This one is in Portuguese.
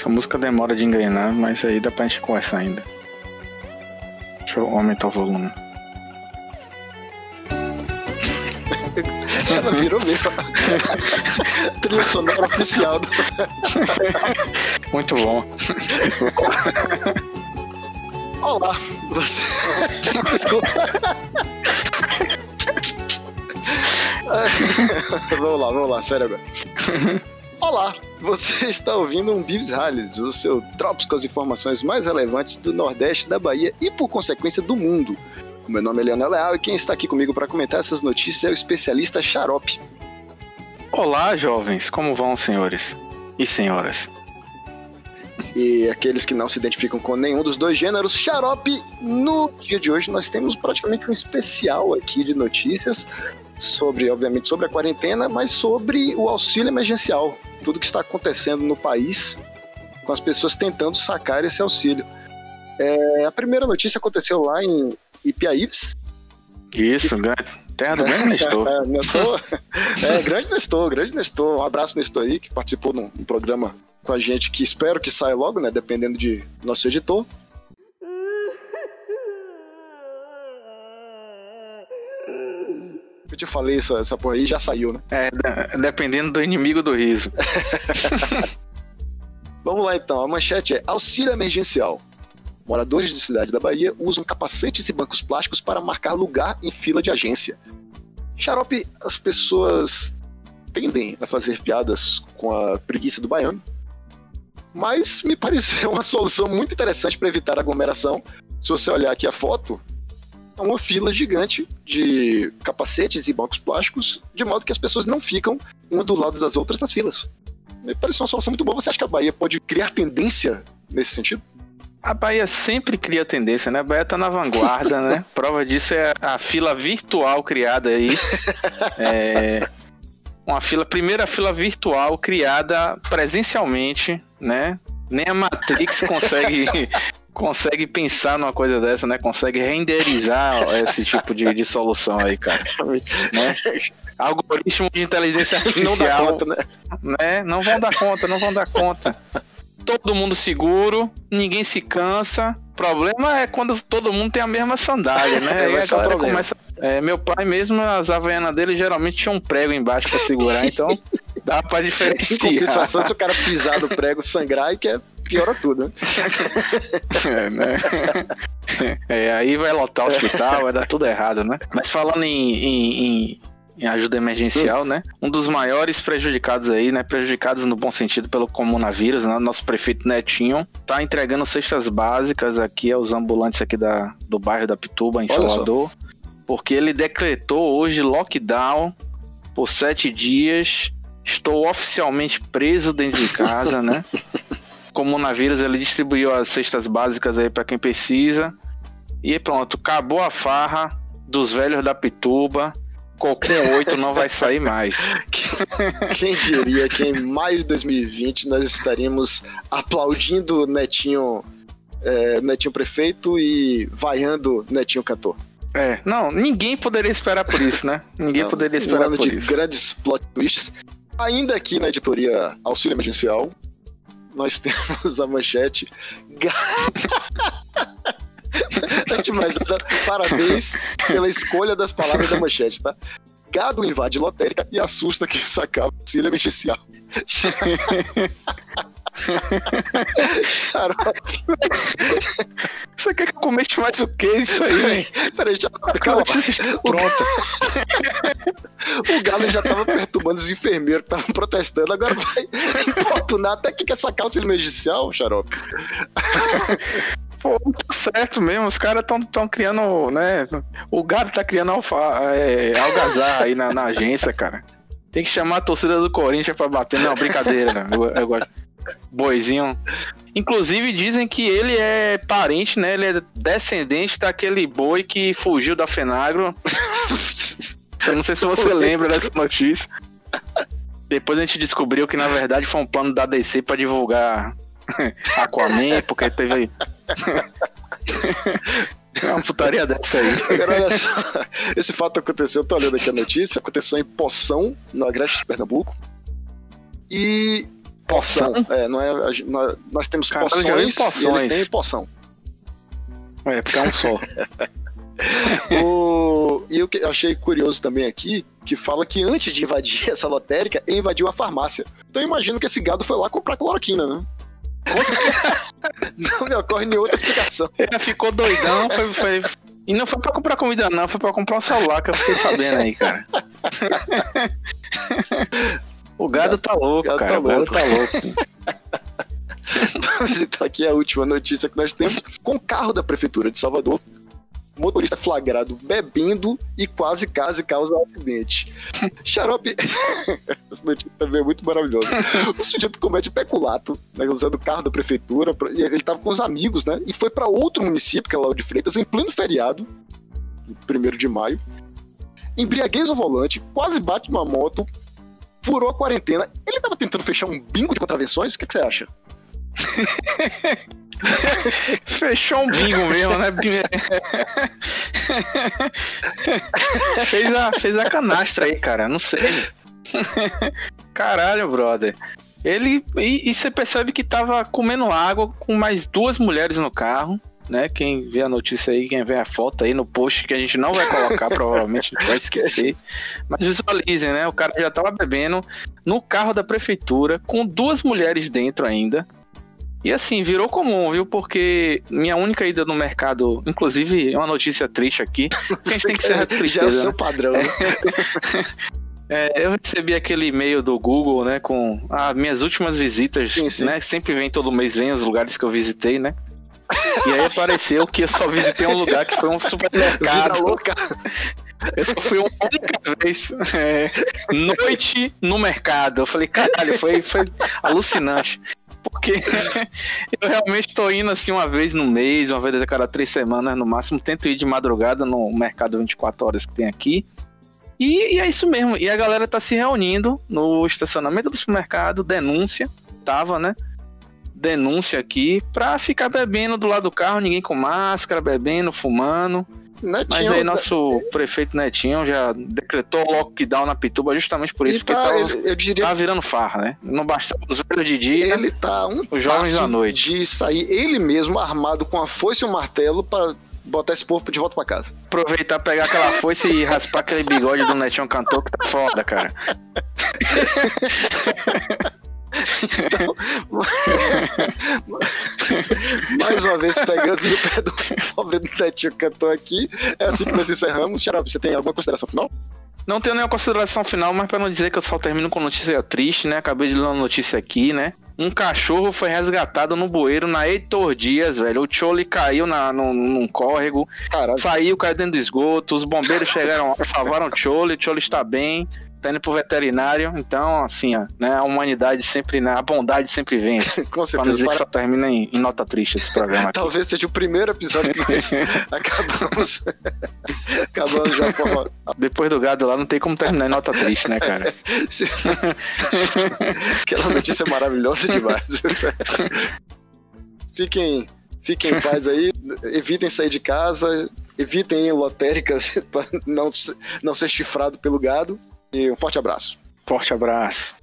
Essa música demora de engrenar, mas aí dá pra gente conversar ainda. Deixa eu aumentar o volume. Ela virou mesmo. Trilha sonora oficial. Do... Muito bom. Olá, você. Desculpa. vamos lá, vamos lá, sério agora. Olá, você está ouvindo um Bives Rallies, o seu Drops com as informações mais relevantes do Nordeste, da Bahia e, por consequência, do mundo. O meu nome é Leonel Leal e quem está aqui comigo para comentar essas notícias é o especialista Xarope. Olá, jovens, como vão, senhores e senhoras? E aqueles que não se identificam com nenhum dos dois gêneros, Xarope, no dia de hoje nós temos praticamente um especial aqui de notícias sobre, obviamente, sobre a quarentena, mas sobre o auxílio emergencial, tudo que está acontecendo no país com as pessoas tentando sacar esse auxílio. É, a primeira notícia aconteceu lá em Ipiaíves. Isso, terra do grande Nestor. é, Nestor. É, grande Nestor, grande Nestor. Um abraço Nestor aí, que participou de um programa com a gente que espero que saia logo, né? Dependendo de nosso editor. Te falei essa, essa porra aí, já saiu, né? É, dependendo do inimigo do riso. Vamos lá então, a manchete é auxílio emergencial. Moradores de cidade da Bahia usam capacetes e bancos plásticos para marcar lugar em fila de agência. Xarope, as pessoas tendem a fazer piadas com a preguiça do baiano, mas me pareceu uma solução muito interessante para evitar aglomeração. Se você olhar aqui a foto, uma fila gigante de capacetes e bancos plásticos, de modo que as pessoas não ficam uma do lado das outras nas filas. Me parece uma solução muito boa. Você acha que a Bahia pode criar tendência nesse sentido? A Bahia sempre cria tendência, né? A Bahia tá na vanguarda, né? Prova disso é a fila virtual criada aí. É uma fila, primeira fila virtual criada presencialmente, né? Nem a Matrix consegue consegue pensar numa coisa dessa, né? Consegue renderizar esse tipo de, de solução aí, cara. né? Algoritmo de inteligência artificial. Não dá conta, né? né? Não vão dar conta, não vão dar conta. Todo mundo seguro, ninguém se cansa. O problema é quando todo mundo tem a mesma sandália, né? Aí galera começa. É, meu pai mesmo, as havaianas dele geralmente tinha um prego embaixo para segurar, então dá pra diferenciar. Em compensação, se o cara pisar no prego, sangrar, e que é piora tudo, né? é, né? É, aí vai lotar o hospital, vai dar tudo errado, né? Mas falando em, em, em, em ajuda emergencial, né? Um dos maiores prejudicados aí, né? Prejudicados no bom sentido pelo coronavírus, né? Nosso prefeito Netinho tá entregando cestas básicas aqui aos ambulantes aqui da, do bairro da Pituba, em Olha Salvador. Só. Porque ele decretou hoje lockdown por sete dias. Estou oficialmente preso dentro de casa, né? coronavírus, ele distribuiu as cestas básicas aí para quem precisa. E pronto, acabou a farra dos velhos da Pituba. Qualquer 8 não vai sair mais. Quem diria que em maio de 2020 nós estaríamos aplaudindo Netinho, é, Netinho prefeito e vaiando Netinho cantor. É, não, ninguém poderia esperar por isso, né? Ninguém não, poderia esperar um ano por de isso. grandes plot twists. Ainda aqui na editoria Auxílio Emergencial, nós temos a manchete. Antes mais parabéns pela escolha das palavras da manchete, tá? Gado invade lotérica e assusta quem sacava auxílio emergencial. Xarope. Você quer que eu comente mais o que isso aí? Peraí, já Calma, pronta. o Galo já tava perturbando os enfermeiros que estavam protestando, agora vai importunar até que quer sacar o auxílio emergencial, Xarope. Pô, tá certo mesmo, os caras estão tão criando, né? O Galo tá criando alfa, é, algazar aí na, na agência, cara. Tem que chamar a torcida do Corinthians pra bater. Não, brincadeira, né? Eu, eu gosto. Boizinho. Inclusive dizem que ele é parente, né? Ele é descendente daquele boi que fugiu da Fenagro. Eu não sei se você lembra dessa notícia. Depois a gente descobriu que na verdade foi um plano da DC para divulgar Aquaman, porque teve. É uma putaria dessa aí. Agora, olha só. Esse fato aconteceu, eu tô olhando aqui a notícia, aconteceu em Poção, no Agreste de Pernambuco. E poção. É, não é, nós, nós temos Caralho, poções, e poções. eles têm poção. É, porque é um só. O- E o que eu achei curioso também aqui, que fala que antes de invadir essa lotérica, ele invadiu a farmácia. Então eu imagino que esse gado foi lá comprar cloroquina, né? Não me ocorre nenhuma outra explicação. Ele ficou doidão, foi, foi- E não foi pra comprar comida, não, foi pra comprar um celular que eu fiquei sabendo aí, cara. O gado tá louco, gado cara. tá o gado louco. tá louco. Vamos então aqui a última notícia que nós temos. Com o carro da Prefeitura de Salvador, motorista flagrado bebendo e quase quase causa um acidente. Xarope. Essa notícia também é muito maravilhosa. O sujeito comete peculato, né, usando o carro da Prefeitura. Ele estava com os amigos, né? E foi para outro município, que é Lauro de Freitas, em pleno feriado, 1 de maio. Embriaguez ao volante, quase bate numa moto, furou a quarentena. Ele estava tentando fechar um bingo de contravenções? O que, que você acha? Fechou um bingo mesmo, né? fez, a, fez a canastra aí, cara. Não sei. Caralho, brother. Ele. E, e você percebe que tava comendo água com mais duas mulheres no carro. Né? Quem vê a notícia aí, quem vê a foto aí no post que a gente não vai colocar, provavelmente vai esquecer. Mas visualizem, né? O cara já tava bebendo no carro da prefeitura com duas mulheres dentro ainda. E assim, virou comum, viu? Porque minha única ida no mercado, inclusive é uma notícia triste aqui, a gente tem que ser Já é o tristeza. seu né? padrão. né? É, eu recebi aquele e-mail do Google, né, com as minhas últimas visitas, Sim, sim. né? Sempre vem todo mês, vem os lugares que eu visitei, né? E aí apareceu que eu só visitei um lugar que foi um supermercado. louca. Eu só fui uma única vez. é, noite no mercado. Eu falei, caralho, foi, foi alucinante. Porque eu realmente tô indo assim uma vez no mês, uma vez a cada três semanas no máximo. Tento ir de madrugada no mercado 24 horas que tem aqui. E, e é isso mesmo. E a galera tá se reunindo no estacionamento do supermercado, denúncia. Tava, né? Denúncia aqui pra ficar bebendo do lado do carro, ninguém com máscara, bebendo, fumando. Mas Netinho, aí nosso prefeito Netinho já decretou lockdown na Pituba justamente por isso, ele porque tá, tava, ele- eu diria tava virando farra, né? Não bastava os velhos de dia, ele tá um os jovens à noite. de sair ele mesmo armado com a foice e o martelo pra botar esse povo de volta pra casa. aproveitar, pegar aquela foice e raspar aquele bigode do Netinho cantor que tá foda, cara. Mais uma vez pegando no pé do pobre do Netinho que cantou aqui. É assim que nós encerramos. Xarope, você tem alguma consideração final? Não tenho nenhuma consideração final, mas pra não dizer que eu só termino com notícia triste, né? Acabei de ler uma notícia aqui, né? Um cachorro foi resgatado no bueiro na Heitor Dias, velho. O Chole caiu na, num, num córrego, Caralho. saiu, caiu dentro do esgoto, os bombeiros chegaram salvaram o Chole, o Chole está bem, tá indo pro veterinário. Então, assim, ó, né? A humanidade sempre, né? A bondade sempre vence. Com Pra não dizer certeza. que Para- só termina em, em nota triste esse programa aqui. Talvez seja o primeiro episódio que nós acabamos. acabamos já. Forma... Depois do gado lá, não tem como terminar em nota triste, né, cara? Aquela notícia maravilhosa demais. fiquem, fiquem em paz aí, evitem sair de casa, evitem lotéricas para não, não ser chifrado pelo gado. E um forte abraço. Forte abraço.